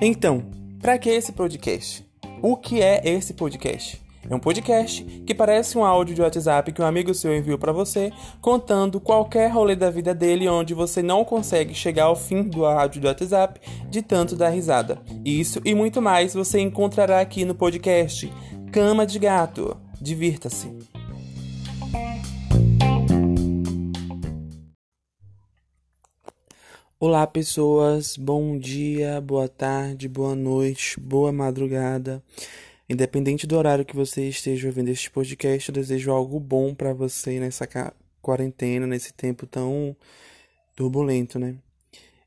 Então, para que esse podcast? O que é esse podcast? É um podcast que parece um áudio de WhatsApp que um amigo seu enviou para você, contando qualquer rolê da vida dele onde você não consegue chegar ao fim do áudio do WhatsApp de tanto dar risada. Isso e muito mais você encontrará aqui no podcast Cama de Gato. Divirta-se. Olá, pessoas. Bom dia, boa tarde, boa noite, boa madrugada. Independente do horário que você esteja ouvindo este podcast, eu desejo algo bom para você nessa quarentena, nesse tempo tão turbulento, né?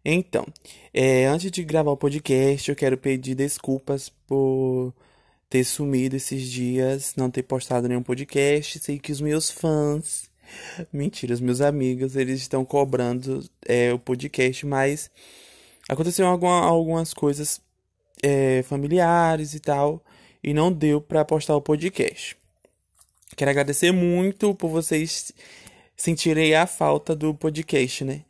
Então, é, antes de gravar o podcast, eu quero pedir desculpas por ter sumido esses dias, não ter postado nenhum podcast. Sei que os meus fãs, mentira, os meus amigos, eles estão cobrando é, o podcast, mas aconteceram alguma, algumas coisas é, familiares e tal e não deu para postar o podcast. Quero agradecer muito por vocês sentirem a falta do podcast, né?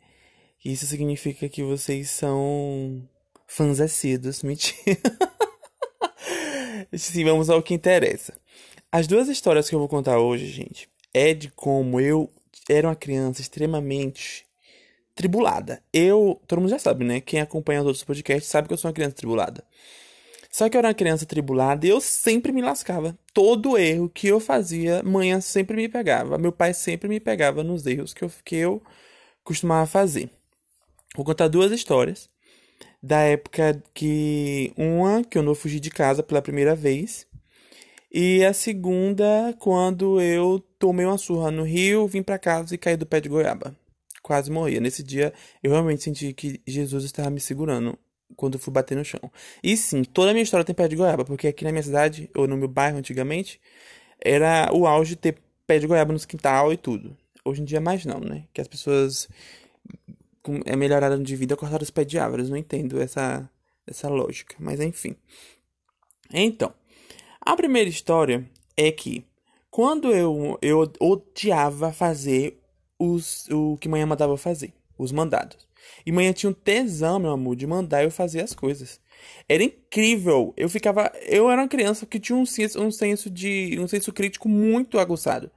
Isso significa que vocês são fãs assíduos. Mentira. Sim, vamos ao que interessa. As duas histórias que eu vou contar hoje, gente, é de como eu era uma criança extremamente tribulada. Eu, todo mundo já sabe, né? Quem acompanha os outros podcasts sabe que eu sou uma criança tribulada. Só que eu era uma criança tribulada e eu sempre me lascava. Todo erro que eu fazia, mãe sempre me pegava. Meu pai sempre me pegava nos erros que eu, que eu costumava fazer. Vou contar duas histórias. Da época que. Uma, que eu não fugi de casa pela primeira vez. E a segunda, quando eu tomei uma surra no Rio, vim para casa e caí do pé de goiaba. Quase morria. Nesse dia, eu realmente senti que Jesus estava me segurando quando eu fui bater no chão. E sim, toda a minha história tem pé de goiaba, porque aqui na minha cidade, ou no meu bairro antigamente, era o auge ter pé de goiaba nos quintal e tudo. Hoje em dia mais não, né? Que as pessoas é melhorada de vida cortaram os pés de árvores. Não entendo essa, essa lógica, mas enfim. Então, a primeira história é que quando eu, eu odiava fazer os, o que manhã mandava fazer, os mandados. E manhã tinha um tesão, meu amor, de mandar eu fazer as coisas. Era incrível. Eu ficava. Eu era uma criança que tinha um senso, um senso de. um senso crítico muito aguçado.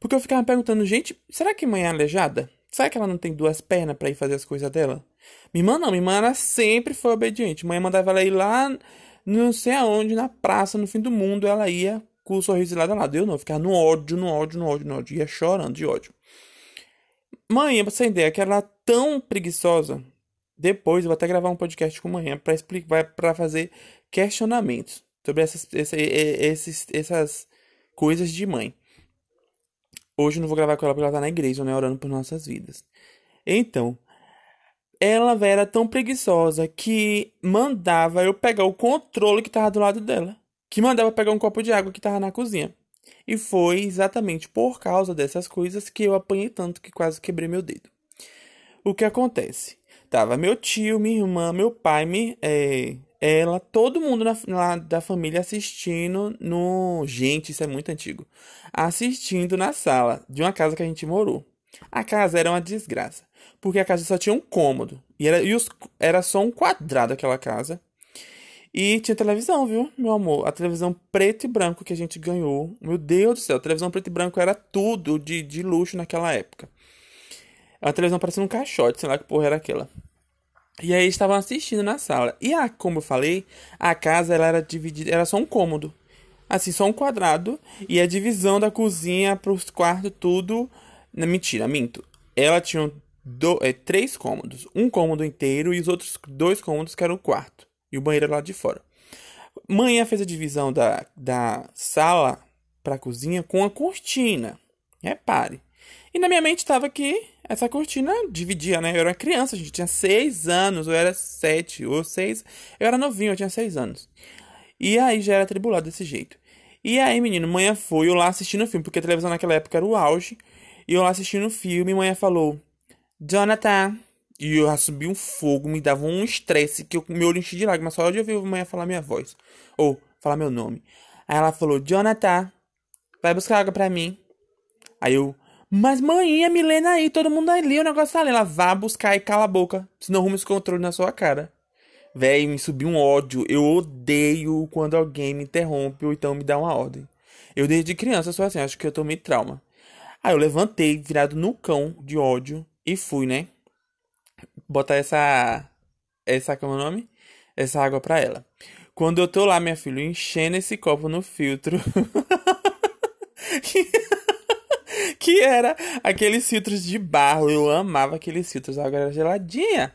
Porque eu ficava perguntando, gente, será que mãe é aleijada? Será que ela não tem duas pernas para ir fazer as coisas dela? Minha irmã não, minha irmã ela sempre foi obediente. Mãe mandava ela ir lá, não sei aonde, na praça, no fim do mundo, ela ia com o sorriso lado a lado. Eu não, ficava no ódio, no ódio, no ódio, no ódio. Ia chorando de ódio. Mãe, pra você entender, que ela é tão preguiçosa. Depois eu vou até gravar um podcast com manhã para explicar, para fazer questionamentos sobre essas, esses, essas coisas de mãe. Hoje eu não vou gravar com ela porque ela tá na igreja, né, orando por nossas vidas. Então, ela era tão preguiçosa que mandava eu pegar o controle que tava do lado dela, que mandava pegar um copo de água que tava na cozinha. E foi exatamente por causa dessas coisas que eu apanhei tanto que quase quebrei meu dedo. O que acontece? Tava meu tio, minha irmã, meu pai, me, é, ela, todo mundo na, lá da família assistindo no. Gente, isso é muito antigo. Assistindo na sala de uma casa que a gente morou. A casa era uma desgraça. Porque a casa só tinha um cômodo. E era, e os, era só um quadrado aquela casa. E tinha televisão, viu, meu amor? A televisão preto e branco que a gente ganhou. Meu Deus do céu, a televisão preto e branco era tudo de, de luxo naquela época. A televisão parecendo um caixote, sei lá que porra era aquela. E aí estavam assistindo na sala. E a, como eu falei, a casa ela era dividida, era só um cômodo. Assim, só um quadrado. E a divisão da cozinha para os quartos, tudo. Não, mentira, minto. Ela tinha do, é, três cômodos. Um cômodo inteiro e os outros dois cômodos que eram o quarto. E o banheiro lá de fora. Manhã fez a divisão da, da sala para a cozinha com a cortina. Repare. E na minha mente estava que essa cortina dividia, né? Eu era criança, a gente tinha seis anos, ou era sete, ou seis. Eu era novinho, eu tinha seis anos. E aí já era tribulado desse jeito. E aí, menino, manhã foi eu lá assistindo o filme, porque a televisão naquela época era o auge. E eu lá assistindo o filme, manhã falou: Jonathan, e eu subi um fogo, me dava um estresse que eu, meu olho enchia de lágrimas só de ouvir a mãe falar minha voz. Ou falar meu nome. Aí ela falou, Jonathan, vai buscar água pra mim. Aí eu, Mas manhã, Milena aí, todo mundo ali, o negócio tá ali. Ela vá buscar e cala a boca. Senão arruma esse controle na sua cara. Véi, me subiu um ódio. Eu odeio quando alguém me interrompe ou então me dá uma ordem. Eu desde criança sou assim, acho que eu tomei trauma. Aí eu levantei, virado no cão de ódio, e fui, né? Botar essa. Essa, como é o nome? Essa água pra ela. Quando eu tô lá, minha filha, enchendo esse copo no filtro. que era aqueles filtros de barro. Eu amava aqueles filtros, a água era geladinha.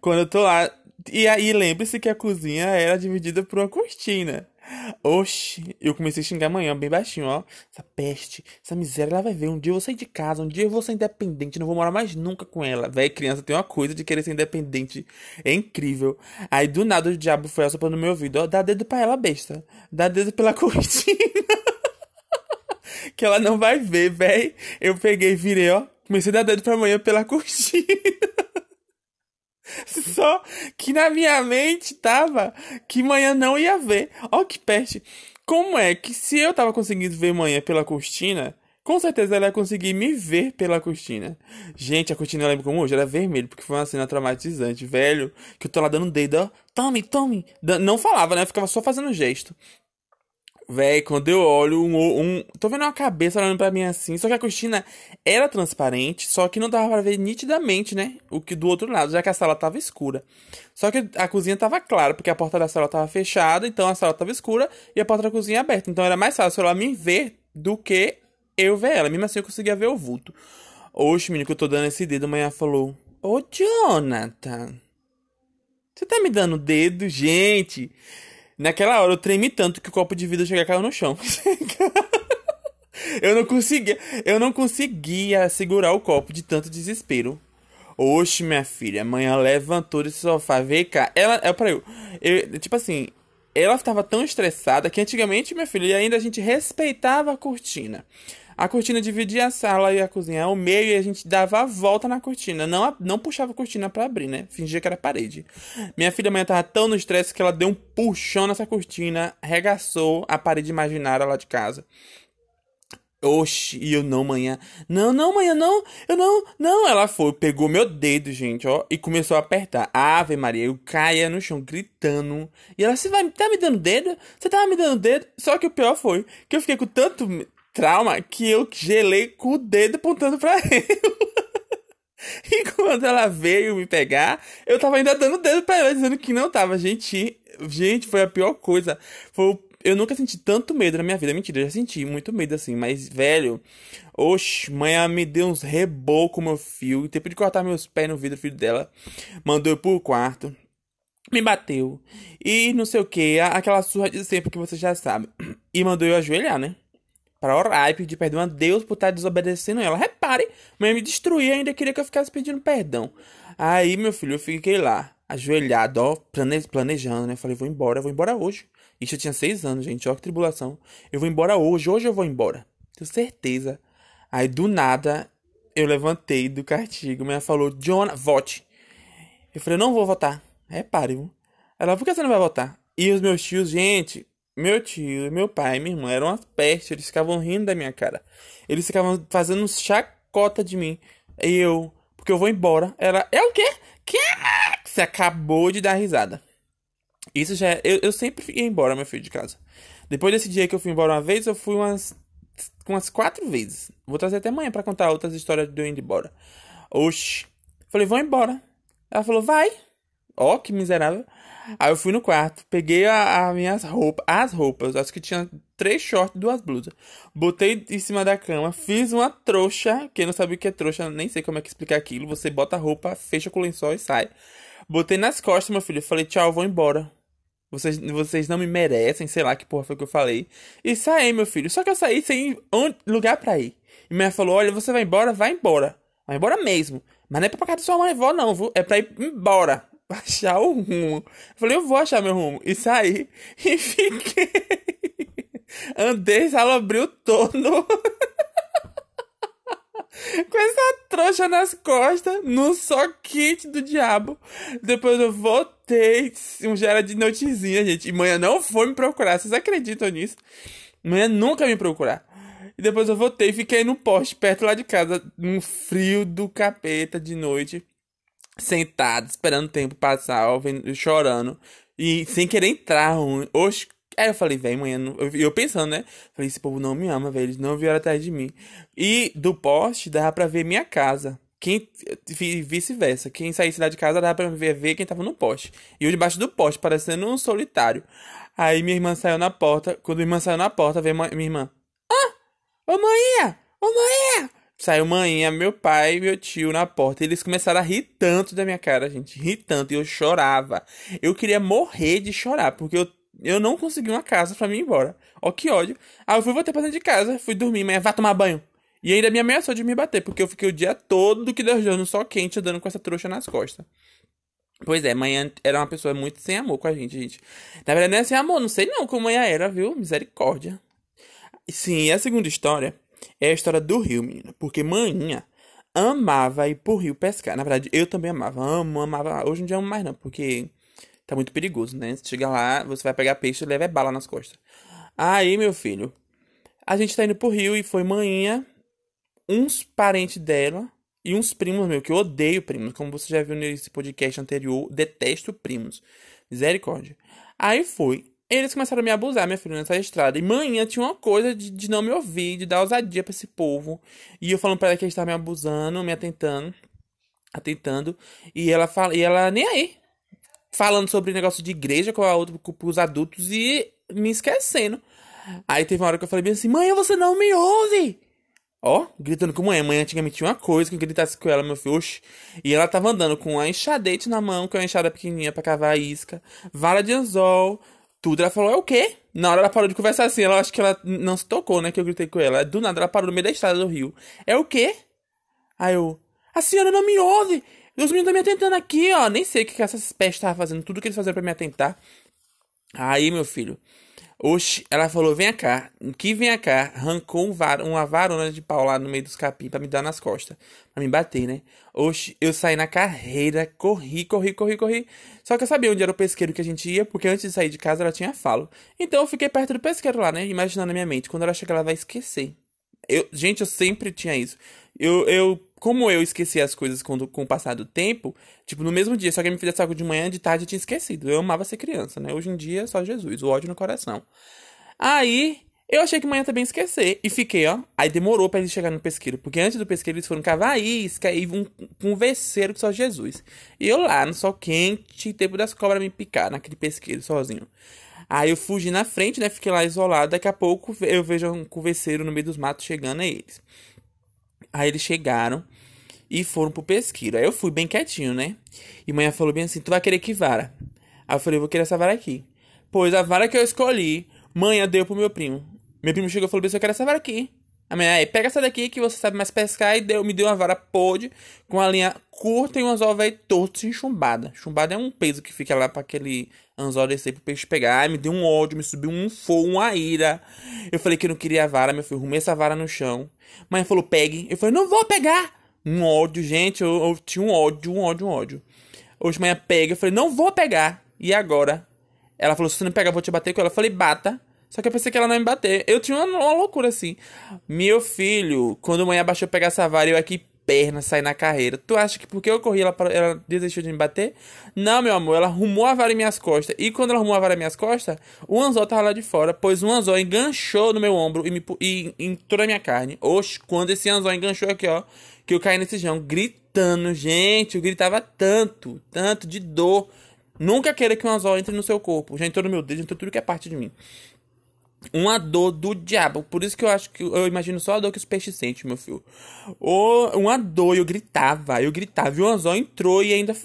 Quando eu tô lá. E aí, lembre-se que a cozinha era dividida por uma cortina. Oxi, eu comecei a xingar amanhã, bem baixinho, ó. Essa peste, essa miséria, ela vai ver. Um dia eu vou sair de casa, um dia eu vou ser independente, não vou morar mais nunca com ela. Véi, criança tem uma coisa de querer ser independente. É incrível. Aí do nada o diabo foi assoprando no meu ouvido, ó. Dá dedo pra ela, besta. Dá dedo pela cortina. que ela não vai ver, véi. Eu peguei, virei, ó. Comecei a dar dedo pra amanhã pela cortina. Só que na minha mente tava que manhã não ia ver. Ó que peste. Como é que se eu tava conseguindo ver manhã pela cortina, com certeza ela ia conseguir me ver pela cortina. Gente, a cortina eu lembro como hoje, era vermelho, porque foi uma cena traumatizante, velho. Que eu tô lá dando dedo, ó. Tome, tome. Não falava, né? Eu ficava só fazendo gesto. Véi, quando eu olho um, um. Tô vendo uma cabeça olhando pra mim assim. Só que a cortina era transparente, só que não dava pra ver nitidamente, né? O que do outro lado, já que a sala tava escura. Só que a cozinha tava clara, porque a porta da sala tava fechada, então a sala tava escura e a porta da cozinha aberta. Então era mais fácil ela me ver do que eu ver ela. Mesmo assim eu conseguia ver o vulto. Oxe, menino, que eu tô dando esse dedo, amanhã falou: Ô, Jonathan, você tá me dando dedo, gente? Naquela hora eu tremi tanto que o copo de vidro chega caiu no chão. eu não conseguia, eu não conseguia segurar o copo de tanto desespero. Oxe, minha filha, amanhã levantou desse sofá, veio cá. Ela, é para eu, eu, tipo assim, ela estava tão estressada que antigamente, minha filha, ainda a gente respeitava a cortina. A cortina dividia a sala e a cozinha ao meio e a gente dava a volta na cortina. Não, não puxava a cortina para abrir, né? Fingia que era parede. Minha filha amanhã tava tão no estresse que ela deu um puxão nessa cortina, regaçou a parede imaginária lá de casa. Oxi, e eu não, manhã. Não, não, manhã, não. Eu não, não. Ela foi, pegou meu dedo, gente, ó, e começou a apertar. Ave Maria, eu caía no chão gritando. E ela, você vai, tá me dando dedo? Você tava me dando dedo? Só que o pior foi que eu fiquei com tanto trauma que eu gelei com o dedo apontando pra ela. e quando ela veio me pegar, eu tava ainda dando dedo pra ela, dizendo que não tava. Gente, gente, foi a pior coisa. Foi eu nunca senti tanto medo na minha vida. Mentira, eu já senti muito medo assim. Mas, velho, oxe, mãe me deu uns rebocos meu fio. Tempo de cortar meus pés no vidro, filho dela. Mandou eu pro quarto. Me bateu. E não sei o que. Aquela surra de sempre que você já sabe. E mandou eu ajoelhar, né? Para orar e pedir perdão a Deus por estar desobedecendo ela. Repare, mãe me destruía ainda queria que eu ficasse pedindo perdão. Aí, meu filho, eu fiquei lá, ajoelhado, ó, planejando, né? Falei, vou embora, vou embora hoje. Isso eu tinha seis anos, gente, ó que tribulação. Eu vou embora hoje, hoje eu vou embora. Tenho certeza. Aí, do nada, eu levantei do castigo. Minha falou, John, vote. Eu falei, não vou votar. Repare, viu? Ela, por que você não vai votar? E os meus tios, gente, meu tio, meu pai minha irmã eram umas pestes, eles ficavam rindo da minha cara. Eles ficavam fazendo chacota de mim. E eu, porque eu vou embora. Ela, é o quê? Que? Você acabou de dar risada. Isso já é, eu, eu sempre ia embora, meu filho, de casa. Depois desse dia que eu fui embora uma vez, eu fui umas, umas quatro vezes. Vou trazer até amanhã para contar outras histórias de eu indo embora. Oxi. Falei, vou embora. Ela falou, vai. Ó, oh, que miserável. Aí eu fui no quarto, peguei as minhas roupas, as roupas, acho que tinha três shorts e duas blusas. Botei em cima da cama, fiz uma trouxa. Quem não sabe o que é trouxa, nem sei como é que explicar aquilo. Você bota a roupa, fecha com o lençol e sai. Botei nas costas, meu filho. Falei, tchau, vou embora. Vocês, vocês não me merecem, sei lá que porra foi que eu falei. E saí, meu filho. Só que eu saí sem lugar pra ir. E minha falou: Olha, você vai embora? Vai embora. Vai embora mesmo. Mas não é pra casa de sua mãe e vó, não, viu? É pra ir embora achar o rumo. Falei, eu vou achar meu rumo. E saí e fiquei. Andei abriu todo. Com essa trouxa nas costas, no só kit do diabo. Depois eu voltei, um gera de notizinha, gente. E manhã não foi me procurar, vocês acreditam nisso? Manhã nunca me procurar. E depois eu voltei e fiquei no poste, perto lá de casa, num frio do capeta de noite, sentado, esperando o tempo passar, chorando. E sem querer entrar. Oxe, Aí eu falei, velho, amanhã. Não... Eu, pensando, né? Falei, esse povo não me ama, velho. Eles não vieram atrás de mim. E do poste dava pra ver minha casa. Quem vice-versa. Quem saísse lá de casa dava pra ver, ver quem tava no poste. E eu debaixo do poste, parecendo um solitário. Aí minha irmã saiu na porta. Quando minha irmã saiu na porta, veio minha irmã. Ah! Ô manhã! Ô manhã! Saiu manhã, meu pai e meu tio na porta. Eles começaram a rir tanto da minha cara, gente. Rir tanto. E eu chorava. Eu queria morrer de chorar, porque eu eu não consegui uma casa para mim ir embora. Ó, que ódio. Aí eu fui voltar pra dentro de casa, fui dormir, mas vá tomar banho. E ainda me ameaçou de me bater, porque eu fiquei o dia todo do que Deus deu no sol quente, andando com essa trouxa nas costas. Pois é, manhã era uma pessoa muito sem amor com a gente, gente. Na verdade, não é sem amor, não sei não como manhã era, viu? Misericórdia. Sim, a segunda história é a história do rio, menina. Porque manhã amava ir pro rio pescar. Na verdade, eu também amava. Amo, amava. Hoje em dia amo mais não, porque tá muito perigoso, né? Você chega lá, você vai pegar peixe e leva bala nas costas. Aí, meu filho, a gente tá indo pro Rio e foi manhã, uns parentes dela e uns primos meu, que eu odeio primos, como você já viu nesse podcast anterior, detesto primos. Misericórdia. Aí foi. Eles começaram a me abusar, minha filha, nessa estrada. E manhã tinha uma coisa de, de não me ouvir, de dar ousadia pra esse povo. E eu falando pra ela que eles estavam me abusando, me atentando. Atentando. E ela fala, e ela nem aí falando sobre negócio de igreja com, a outra, com os adultos e me esquecendo. Aí teve uma hora que eu falei bem assim, mãe, você não me ouve! Ó, gritando com mãe. Mãe antigamente tinha uma coisa que gritasse com ela, meu filho. Oxi. E ela tava andando com uma enxadete na mão, que é uma enxada pequenininha pra cavar a isca, vara de anzol, tudo. Ela falou, é o quê? Na hora ela parou de conversar assim, ela acho que ela não se tocou, né? Que eu gritei com ela. Do nada ela parou no meio da estrada do rio. É o quê? Aí eu, a senhora não me ouve! Os meninos estão me atentando aqui, ó. Nem sei o que, essas pestes estavam fazendo. Tudo que eles fizeram pra me atentar. Aí, meu filho. Oxi, ela falou, vem cá. Que vem cá. Arrancou um var, uma varona de pau lá no meio dos capim pra me dar nas costas. Pra me bater, né? Oxi, eu saí na carreira. Corri, corri, corri, corri. Só que eu sabia onde era o pesqueiro que a gente ia. Porque antes de sair de casa ela tinha falo. Então eu fiquei perto do pesqueiro lá, né? Imaginando na minha mente. Quando ela chegar, ela vai esquecer. Eu, gente, eu sempre tinha isso. Eu, eu como eu esqueci as coisas com, com o passar do tempo, tipo, no mesmo dia, se alguém me fizesse algo de manhã, de tarde eu tinha esquecido. Eu amava ser criança, né? Hoje em dia, só Jesus, o ódio no coração. Aí, eu achei que manhã também esquecer. E fiquei, ó. Aí demorou para eles chegarem no pesqueiro. Porque antes do pesqueiro eles foram cavar isca e um converseiro que só Jesus. E eu lá, no sol quente, tempo das cobras me picar naquele pesqueiro sozinho. Aí eu fugi na frente, né? Fiquei lá isolado. Daqui a pouco eu vejo um converseiro no meio dos matos chegando a eles. Aí eles chegaram e foram pro pesqueiro. Aí eu fui bem quietinho, né? E manhã falou bem assim: Tu vai querer que vara? Aí eu falei: Vou querer essa vara aqui. Pois a vara que eu escolhi, manhã deu pro meu primo. Meu primo chegou e falou: Eu quero essa vara aqui. Amanhã, aí, pega essa daqui que você sabe mais pescar. E deu, me deu uma vara podre com a linha curta e um anzol velho torto sem chumbada. Chumbada é um peso que fica lá pra aquele anzol descer pro peixe pegar. Ai, me deu um ódio, me subiu um fogo, uma ira. Eu falei que não queria a vara, meu filho. Rumei essa vara no chão. Mãe falou, pegue. Eu falei, não vou pegar. Um ódio, gente. Eu, eu tinha um ódio, um ódio, um ódio. Hoje manhã pega. Eu falei, não vou pegar. E agora? Ela falou, se você não pegar, eu vou te bater com ela. Eu falei, bata. Só que eu pensei que ela não ia me bater. Eu tinha uma, uma loucura assim. Meu filho, quando a mãe abaixou pegar essa vara, eu aqui perna, sair na carreira. Tu acha que porque eu corri ela, ela desistiu de me bater? Não, meu amor, ela arrumou a vara em minhas costas. E quando ela arrumou a vara em minhas costas, o anzol tava lá de fora, pois o anzol enganchou no meu ombro e, me, e entrou na minha carne. Oxe, quando esse anzol enganchou aqui, ó, que eu caí nesse chão gritando, gente, eu gritava tanto, tanto de dor. Nunca queira que um anzol entre no seu corpo. Já entrou no meu dedo, entrou tudo que é parte de mim uma dor do diabo. Por isso que eu acho que eu imagino só a dor que os peixes sentem, meu filho. Ou uma dor, eu gritava, eu gritava. E o anzol entrou e ainda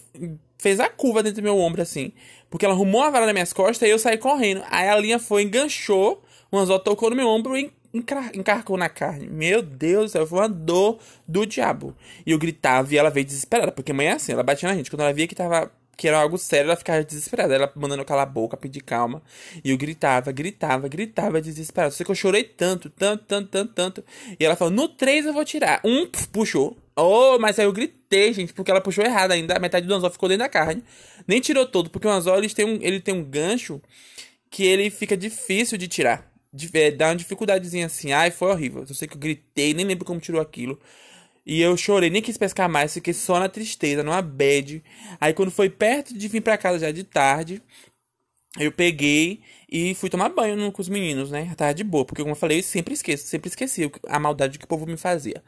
fez a curva dentro do meu ombro, assim. Porque ela arrumou a vara nas minhas costas e eu saí correndo. Aí a linha foi, enganchou, o anzol tocou no meu ombro e encarcou na carne. Meu Deus do céu, foi uma dor do diabo. E eu gritava e ela veio desesperada, porque mãe é assim, ela batia na gente. Quando ela via que tava que era algo sério, ela ficava desesperada. Ela mandando calar a boca, pedir calma. E eu gritava, gritava, gritava, desesperado. Só que eu chorei tanto, tanto, tanto, tanto, tanto. E ela falou: no 3 eu vou tirar. Um, puf, puxou. Oh, mas aí eu gritei, gente, porque ela puxou errado ainda. A metade do anzol ficou dentro da carne. Nem tirou todo, porque o anzol ele tem um, ele tem um gancho que ele fica difícil de tirar. é, dá uma dificuldadezinha assim. Ai, foi horrível. Eu sei que eu gritei, nem lembro como tirou aquilo. E eu chorei, nem quis pescar mais, fiquei só na tristeza, numa bad. Aí quando foi perto de vir pra casa já de tarde, eu peguei e fui tomar banho com os meninos, né? Tava de boa, porque como eu falei, eu sempre esqueço, sempre esqueci a maldade que o povo me fazia.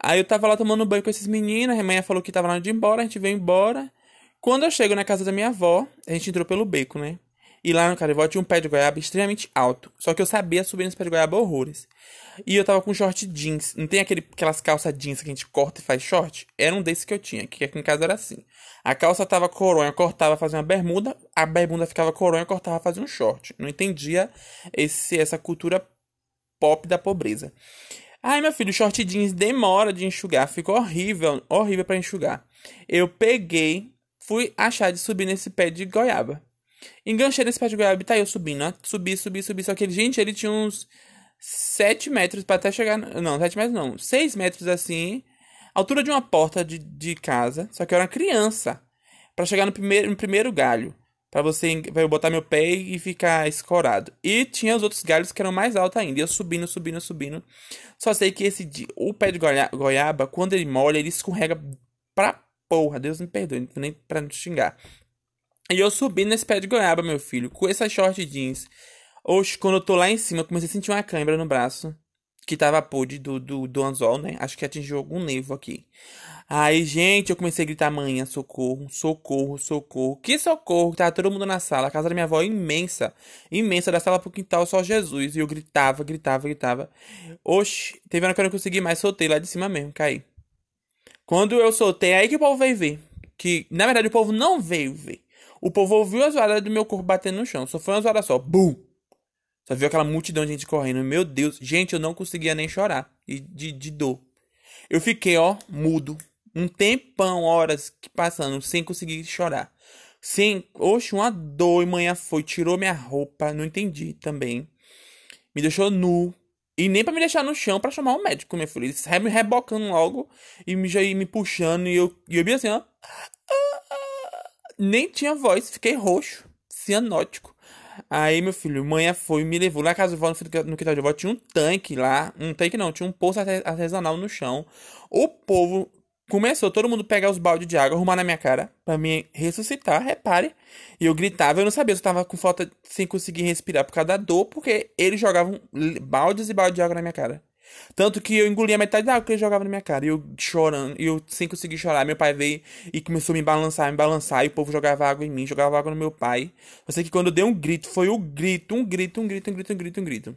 Aí eu tava lá tomando banho com esses meninos, a mãe falou que tava lá de ir embora, a gente veio embora. Quando eu chego na casa da minha avó, a gente entrou pelo beco, né? E lá no Carivó tinha um pé de goiaba extremamente alto. Só que eu sabia subir nesse pé de goiaba horrores. E eu tava com short jeans. Não tem aquele, aquelas calças jeans que a gente corta e faz short? Era um desses que eu tinha, que aqui em casa era assim. A calça tava coronha, cortava, fazia uma bermuda. A bermuda ficava coronha, cortava, fazia um short. Não entendia esse, essa cultura pop da pobreza. Ai, meu filho, o short jeans demora de enxugar. Ficou horrível, horrível para enxugar. Eu peguei, fui achar de subir nesse pé de goiaba. Enganchei nesse pé de goiaba e tá eu subindo, ó. Subi, subi, subi. Só que ele, gente, ele tinha uns 7 metros para até chegar. Não, 7 metros não. 6 metros assim. Altura de uma porta de, de casa. Só que eu era criança. para chegar no primeiro, no primeiro galho. para você pra eu botar meu pé e ficar escorado. E tinha os outros galhos que eram mais altos ainda. E eu subindo, subindo, subindo. Só sei que esse o pé de goiaba, quando ele molha, ele escorrega pra porra. Deus me perdoe, nem pra não xingar. E eu subi nesse pé de goiaba, meu filho, com essa short jeans. Oxe, quando eu tô lá em cima, eu comecei a sentir uma câimbra no braço. Que tava podre do, do, do anzol, né? Acho que atingiu algum nervo aqui. Aí, gente, eu comecei a gritar, manhã, socorro, socorro, socorro. Que socorro? Tava todo mundo na sala. A casa da minha avó é imensa. Imensa, da sala pro quintal, só Jesus. E eu gritava, gritava, gritava. Oxe, teve uma que eu não consegui mais, soltei lá de cima mesmo, caí. Quando eu soltei, aí que o povo veio ver. Que, na verdade, o povo não veio ver. O povo ouviu as varas do meu corpo batendo no chão. Só foi umas varas só. Bum! Só viu aquela multidão de gente correndo. Meu Deus. Gente, eu não conseguia nem chorar. E de, de dor. Eu fiquei, ó, mudo. Um tempão, horas passando, sem conseguir chorar. Sem. Oxe, uma dor. E manhã foi. Tirou minha roupa. Não entendi também. Me deixou nu. E nem para me deixar no chão para chamar um médico, meu filho. Eles me rebocando logo e me, já me puxando. E eu, e eu vi assim, ó nem tinha voz, fiquei roxo, cianótico. Aí, meu filho, mãe foi me levou lá casa do vó, no quintal de avó, tinha um tanque lá, um tanque não, tinha um poço artesanal no chão. O povo começou, todo mundo pegar os baldes de água, arrumar na minha cara, para me ressuscitar, repare. E eu gritava, eu não sabia se eu tava com falta, sem conseguir respirar por causa da dor, porque eles jogavam baldes e baldes de água na minha cara. Tanto que eu engoli a metade da água que ele jogava na minha cara. E eu chorando, e eu sem conseguir chorar. Meu pai veio e começou a me balançar, me balançar. E o povo jogava água em mim, jogava água no meu pai. Eu sei que quando eu dei um grito, foi o um grito, um grito, um grito, um grito, um grito, um grito.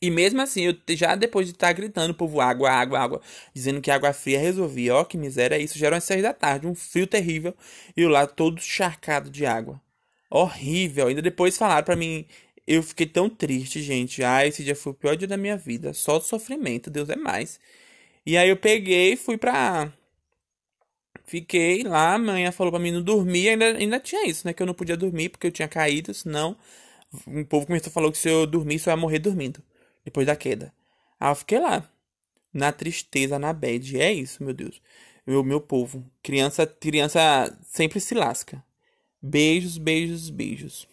E mesmo assim, eu já depois de estar tá gritando, o povo, água, água, água, dizendo que água fria resolvia. Ó, que miséria, isso já era umas seis da tarde, um frio terrível. E eu lá todo encharcado de água. Horrível. Ainda depois falaram para mim eu fiquei tão triste, gente. Ah, esse dia foi o pior dia da minha vida. Só sofrimento, Deus é mais. E aí eu peguei e fui pra. Fiquei lá, a mãe falou pra mim não dormir. Ainda, ainda tinha isso, né? Que eu não podia dormir porque eu tinha caído, senão. O povo começou a falar que se eu dormisse, eu ia morrer dormindo. Depois da queda. Aí eu fiquei lá. Na tristeza, na bad. É isso, meu Deus. Meu, meu povo. Criança, criança sempre se lasca. Beijos, beijos, beijos.